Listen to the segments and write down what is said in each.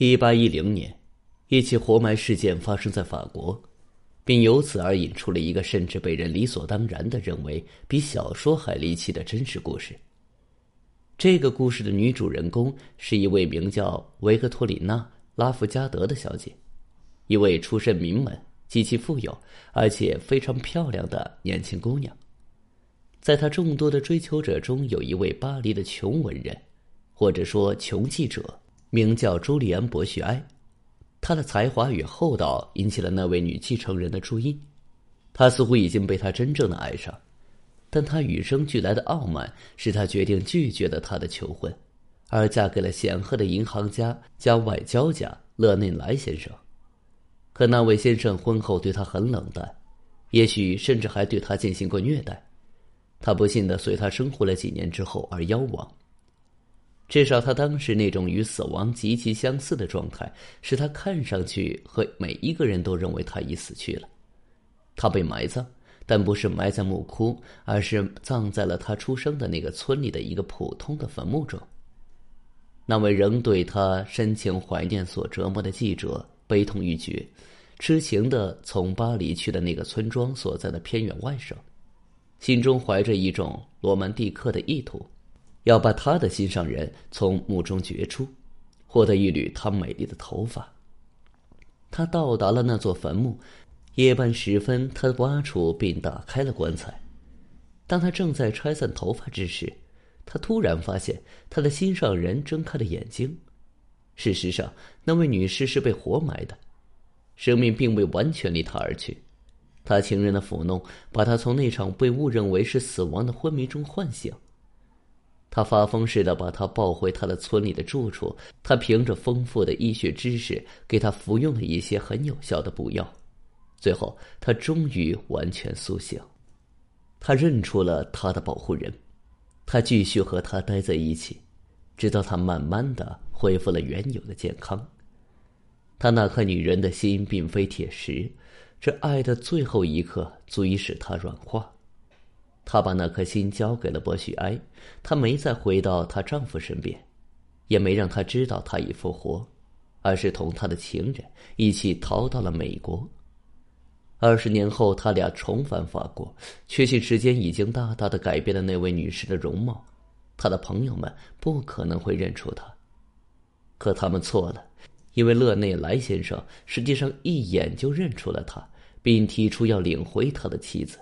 一八一零年，一起活埋事件发生在法国，并由此而引出了一个甚至被人理所当然的认为比小说还离奇的真实故事。这个故事的女主人公是一位名叫维克托里娜·拉夫加德的小姐，一位出身名门、极其富有而且非常漂亮的年轻姑娘。在她众多的追求者中，有一位巴黎的穷文人，或者说穷记者。名叫朱利安·博叙埃，他的才华与厚道引起了那位女继承人的注意。他似乎已经被她真正的爱上，但他与生俱来的傲慢使他决定拒绝了他的求婚，而嫁给了显赫的银行家加外交家勒内莱先生。可那位先生婚后对他很冷淡，也许甚至还对他进行过虐待。他不幸的随他生活了几年之后而夭亡。至少他当时那种与死亡极其相似的状态，使他看上去和每一个人都认为他已死去了。他被埋葬，但不是埋在墓窟，而是葬在了他出生的那个村里的一个普通的坟墓中。那位仍对他深情怀念所折磨的记者悲痛欲绝，痴情的从巴黎去的那个村庄所在的偏远外省，心中怀着一种罗曼蒂克的意图。要把他的心上人从墓中掘出，获得一缕她美丽的头发。他到达了那座坟墓，夜半时分，他挖出并打开了棺材。当他正在拆散头发之时，他突然发现他的心上人睁开了眼睛。事实上，那位女士是被活埋的，生命并未完全离他而去。他情人的抚弄，把他从那场被误认为是死亡的昏迷中唤醒。他发疯似的把他抱回他的村里的住处。他凭着丰富的医学知识，给他服用了一些很有效的补药。最后，他终于完全苏醒。他认出了他的保护人，他继续和他待在一起，直到他慢慢的恢复了原有的健康。他那颗女人的心并非铁石，这爱的最后一刻足以使他软化。她把那颗心交给了博许埃，她没再回到她丈夫身边，也没让他知道他已复活，而是同他的情人一起逃到了美国。二十年后，他俩重返法国，确信时间已经大大的改变了那位女士的容貌，她的朋友们不可能会认出她，可他们错了，因为勒内莱先生实际上一眼就认出了她，并提出要领回他的妻子。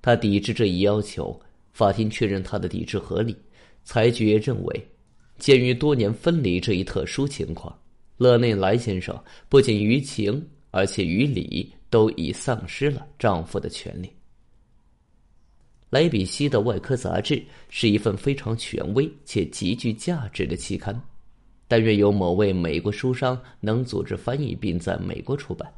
他抵制这一要求，法庭确认他的抵制合理，裁决认为，鉴于多年分离这一特殊情况，勒内莱先生不仅于情，而且于理都已丧失了丈夫的权利。莱比锡的外科杂志是一份非常权威且极具价值的期刊，但愿有某位美国书商能组织翻译并在美国出版。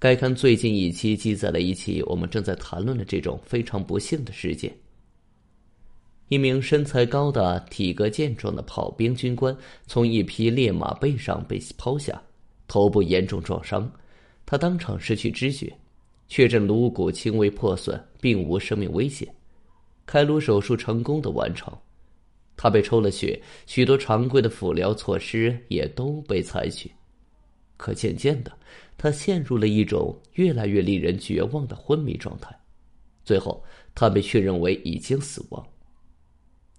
该刊最近一期记载了一起我们正在谈论的这种非常不幸的事件：一名身材高大、体格健壮的炮兵军官从一匹烈马背上被抛下，头部严重撞伤，他当场失去知觉，确诊颅骨轻微破损，并无生命危险。开颅手术成功的完成，他被抽了血，许多常规的辅疗措施也都被采取。可渐渐的，他陷入了一种越来越令人绝望的昏迷状态，最后他被确认为已经死亡。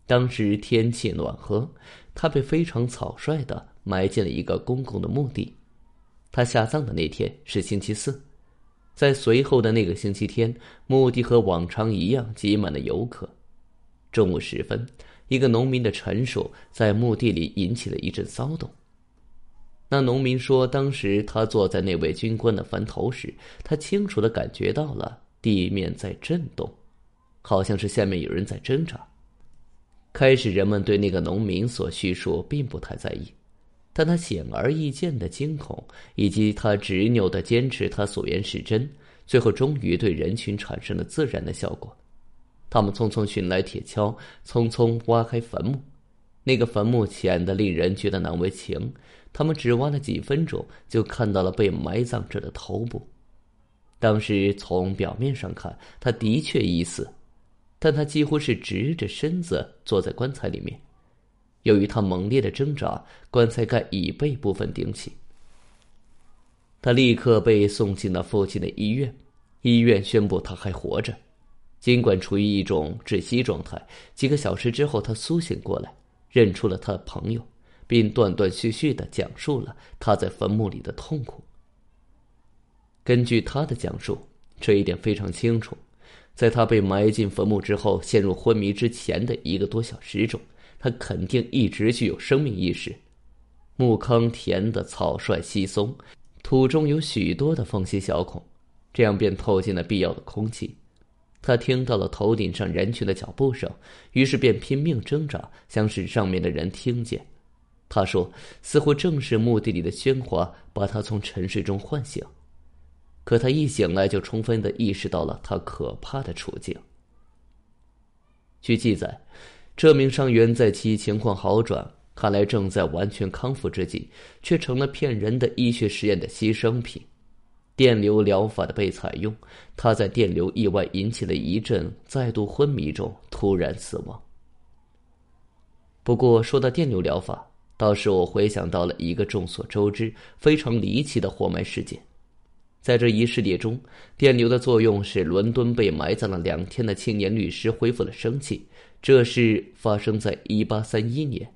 当时天气暖和，他被非常草率的埋进了一个公共的墓地。他下葬的那天是星期四，在随后的那个星期天，墓地和往常一样挤满了游客。中午时分，一个农民的陈述在墓地里引起了一阵骚动。那农民说，当时他坐在那位军官的坟头时，他清楚的感觉到了地面在震动，好像是下面有人在挣扎。开始，人们对那个农民所叙述并不太在意，但他显而易见的惊恐以及他执拗的坚持他所言是真，最后终于对人群产生了自然的效果。他们匆匆寻来铁锹，匆匆挖开坟墓。那个坟墓浅的令人觉得难为情。他们只挖了几分钟，就看到了被埋葬者的头部。当时从表面上看，他的确已死，但他几乎是直着身子坐在棺材里面。由于他猛烈的挣扎，棺材盖已被部分顶起。他立刻被送进了附近的医院，医院宣布他还活着，尽管处于一种窒息状态。几个小时之后，他苏醒过来，认出了他的朋友，并断断续续的讲述了他在坟墓里的痛苦。根据他的讲述，这一点非常清楚，在他被埋进坟墓之后，陷入昏迷之前的一个多小时中，他肯定一直具有生命意识。墓坑填的草率稀松。土中有许多的缝隙小孔，这样便透进了必要的空气。他听到了头顶上人群的脚步声，于是便拼命挣扎，想使上面的人听见。他说：“似乎正是墓地里的喧哗把他从沉睡中唤醒。”可他一醒来就充分的意识到了他可怕的处境。据记载，这名伤员在其情况好转。看来正在完全康复之际，却成了骗人的医学实验的牺牲品。电流疗法的被采用，他在电流意外引起的一阵再度昏迷中突然死亡。不过说到电流疗法，倒是我回想到了一个众所周知、非常离奇的活埋事件。在这一事例中，电流的作用使伦敦被埋葬了两天的青年律师恢复了生气。这事发生在一八三一年。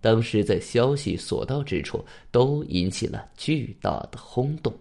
当时在消息所到之处，都引起了巨大的轰动。